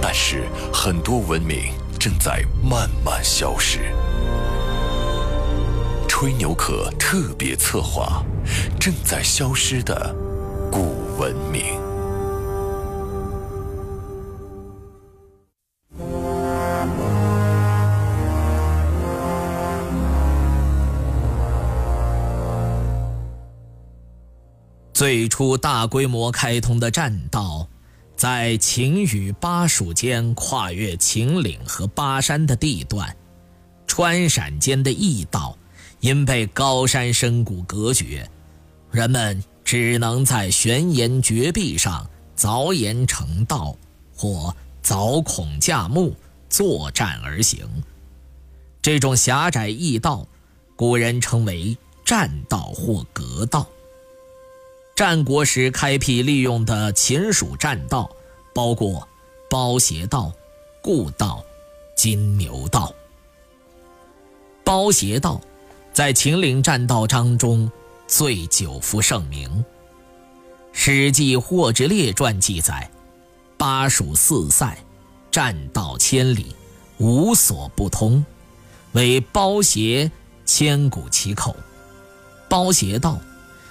但是，很多文明正在慢慢消失。吹牛壳特别策划：正在消失的古文明。最初大规模开通的栈道。在秦与巴蜀间跨越秦岭和巴山的地段，川陕间的驿道因被高山深谷隔绝，人们只能在悬崖绝壁上凿岩成道，或凿孔架木，作栈而行。这种狭窄驿道，古人称为栈道或阁道。战国时开辟利用的秦蜀栈道，包括包斜道、故道、金牛道。包斜道在秦岭栈道章中最久负盛名。《史记·霍之列传》记载：“巴蜀四塞，栈道千里，无所不通，为包斜千古其口。”包斜道。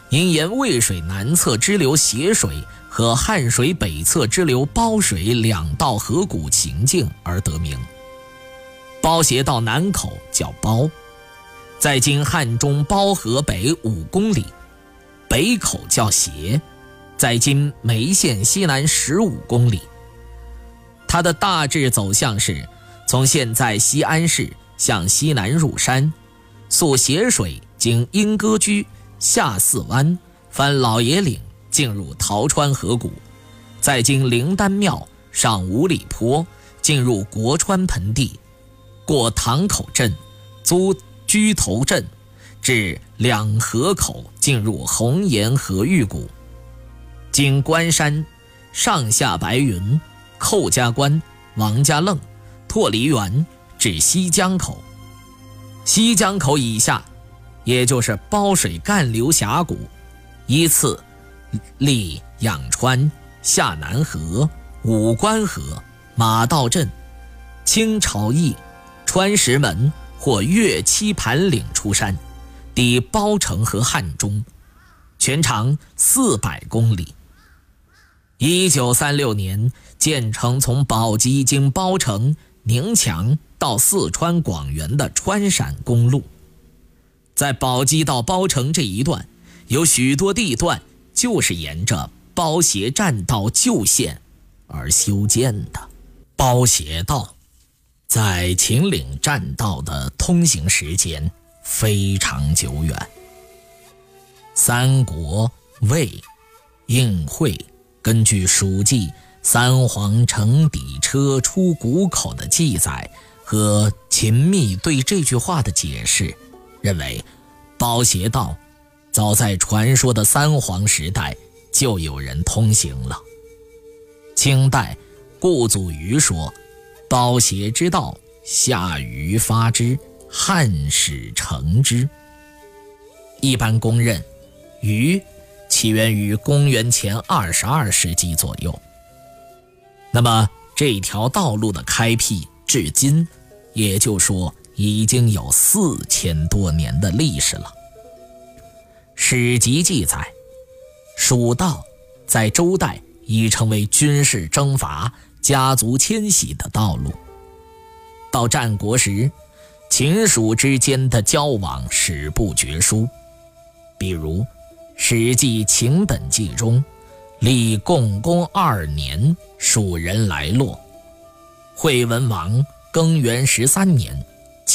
因沿渭水南侧支流斜水和汉水北侧支流包水两道河谷情境而得名。包斜道南口叫包，在今汉中包河北五公里；北口叫斜，在今眉县西南十五公里。它的大致走向是：从现在西安市向西南入山，溯斜水经莺歌居。下四湾，翻老爷岭，进入陶川河谷，再经灵丹庙，上五里坡，进入国川盆地，过塘口镇，租居头镇，至两河口，进入红岩河峪谷，经关山，上下白云，寇家关，王家愣，拓梨园，至西江口，西江口以下。也就是包水干流峡谷，依次历仰川、下南河、武关河、马道镇、清朝驿、川石门或越七盘岭出山，抵包城和汉中，全长四百公里。一九三六年建成从宝鸡经包城、宁强到四川广元的川陕公路。在宝鸡到包城这一段，有许多地段就是沿着包斜栈道旧线而修建的。包斜道在秦岭栈道的通行时间非常久远。三国、魏、应会根据《蜀记》“三皇乘底车出谷口”的记载和秦密对这句话的解释。认为，包斜道早在传说的三皇时代就有人通行了。清代顾祖禹说：“包斜之道，夏禹发之，汉始成之。”一般公认，禹起源于公元前二十二世纪左右。那么，这条道路的开辟至今，也就说。已经有四千多年的历史了。史籍记载，蜀道在周代已成为军事征伐、家族迁徙的道路。到战国时，秦蜀之间的交往史不绝书，比如《史记·秦本纪》中，立共工二年，蜀人来洛。惠文王更元十三年。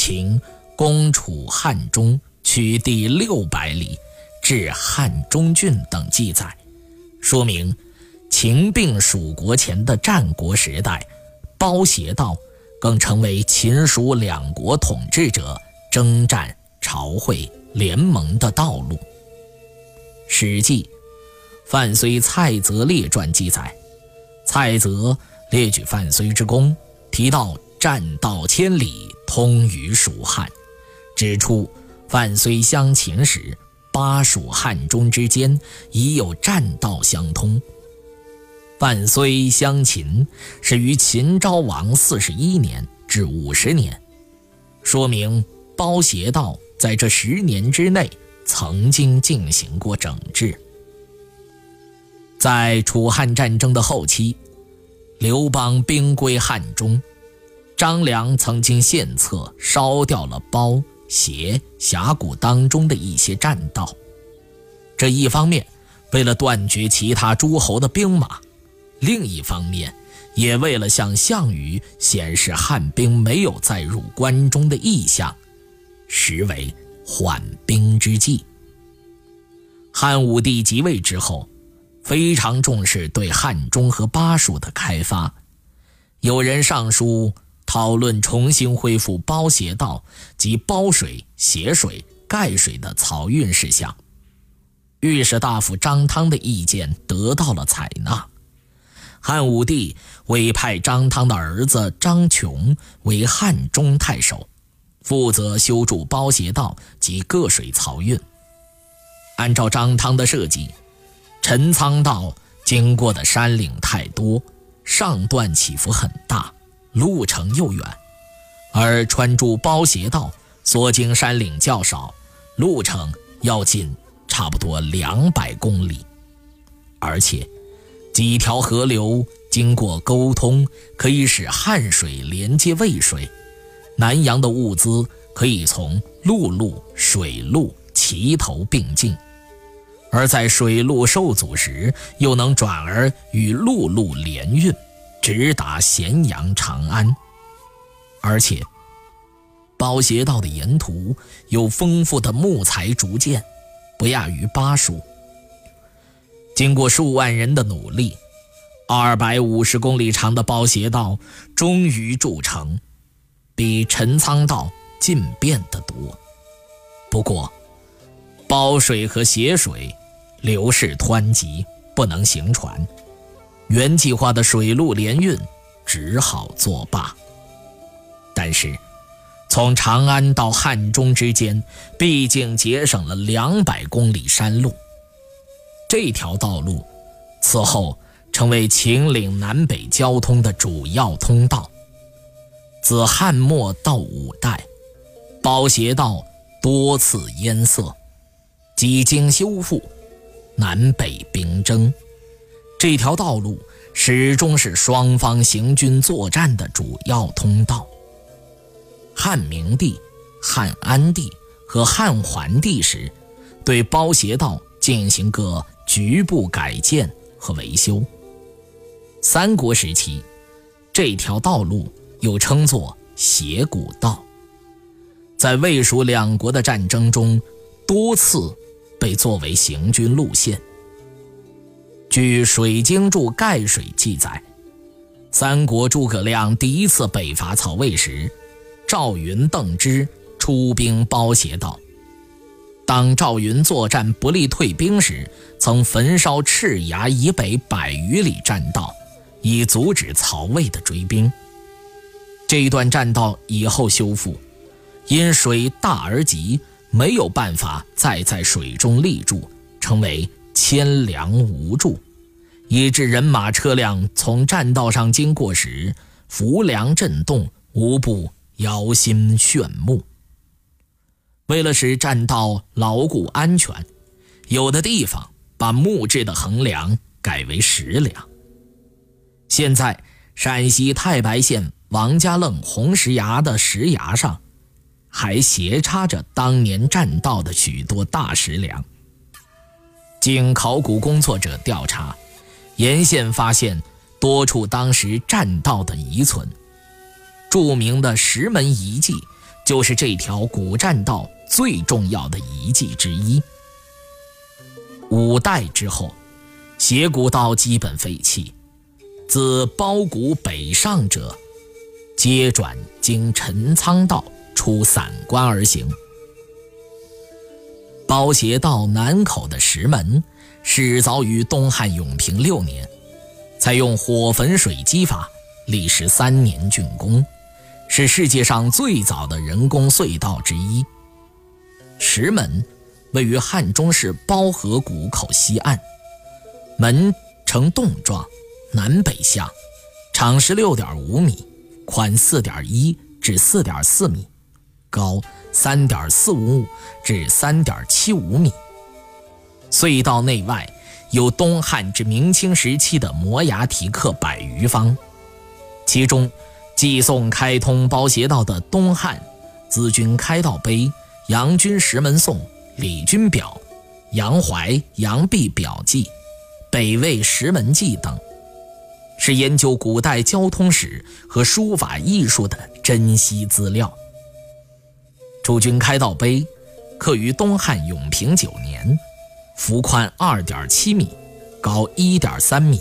秦攻楚汉中，取地六百里，至汉中郡等记载，说明秦并蜀国前的战国时代，包斜道更成为秦蜀两国统治者征战、朝会、联盟的道路。《史记·范睢蔡泽列传》记载，蔡泽列举范睢之功，提到战道千里，通于蜀汉，指出范睢相秦时，巴蜀汉中之间已有栈道相通。范睢相秦是于秦昭王四十一年至五十年，说明包斜道在这十年之内曾经进行过整治。在楚汉战争的后期，刘邦兵归汉中，张良曾经献策烧掉了包斜峡谷当中的一些栈道。这一方面，为了断绝其他诸侯的兵马。另一方面，也为了向项羽显示汉兵没有再入关中的意向，实为缓兵之计。汉武帝即位之后，非常重视对汉中和巴蜀的开发，有人上书讨论重新恢复包斜道及包水、斜水、盖水的漕运事项。御史大夫张汤的意见得到了采纳。汉武帝委派张汤的儿子张琼为汉中太守，负责修筑包斜道及各水漕运。按照张汤的设计，陈仓道经过的山岭太多，上段起伏很大，路程又远；而穿珠包斜道所经山岭较少，路程要近差不多两百公里，而且。几条河流经过沟通，可以使汉水连接渭水，南洋的物资可以从陆路、水路齐头并进；而在水路受阻时，又能转而与陆路联运，直达咸阳、长安。而且，包斜道的沿途有丰富的木材竹箭，不亚于巴蜀。经过数万人的努力，二百五十公里长的包斜道终于筑成，比陈仓道进变得多。不过，包水和斜水流势湍急，不能行船，原计划的水陆联运只好作罢。但是，从长安到汉中之间，毕竟节省了两百公里山路。这条道路此后成为秦岭南北交通的主要通道。自汉末到五代，包斜道多次淹塞，几经修复，南北兵争，这条道路始终是双方行军作战的主要通道。汉明帝、汉安帝和汉桓帝时，对包斜道进行个。局部改建和维修。三国时期，这条道路又称作斜谷道，在魏蜀两国的战争中，多次被作为行军路线。据《水经注·盖水》记载，三国诸葛亮第一次北伐曹魏时，赵云、邓芝出兵包斜道。当赵云作战不利退兵时，曾焚烧赤崖以北百余里栈道，以阻止曹魏的追兵。这一段栈道以后修复，因水大而急，没有办法再在水中立住，成为千梁无柱，以致人马车辆从栈道上经过时，浮梁震动，无不摇心炫目。为了使栈道牢固安全，有的地方把木质的横梁改为石梁。现在，陕西太白县王家愣红石崖的石崖上，还斜插着当年栈道的许多大石梁。经考古工作者调查，沿线发现多处当时栈道的遗存，著名的石门遗迹。就是这条古栈道最重要的遗迹之一。五代之后，斜谷道基本废弃，自包谷北上者皆转经陈仓道出散关而行。包斜道南口的石门，始凿于东汉永平六年，采用火焚水机法，历时三年竣工，是世界上最早的人工隧道之一。石门位于汉中市包河谷口西岸，门呈洞状，南北向，长十六点五米，宽四点一至四点四米，高。三点四五至三点七五米。隧道内外有东汉至明清时期的摩崖题刻百余方，其中寄送开通包斜道的东汉资君开道碑、杨君石门颂、李君表、杨怀、杨弼表记、北魏石门记等，是研究古代交通史和书法艺术的珍稀资料。诸君开道碑，刻于东汉永平九年，幅宽二点七米，高一点三米，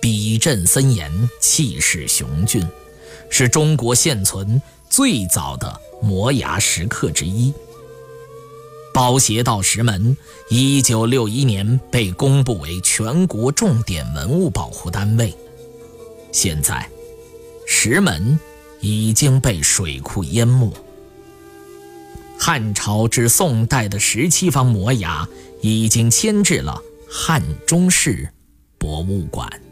笔阵森严，气势雄峻，是中国现存最早的摩崖石刻之一。包斜道石门，一九六一年被公布为全国重点文物保护单位，现在，石门已经被水库淹没。汉朝至宋代的十七方摩崖已经迁至了汉中市博物馆。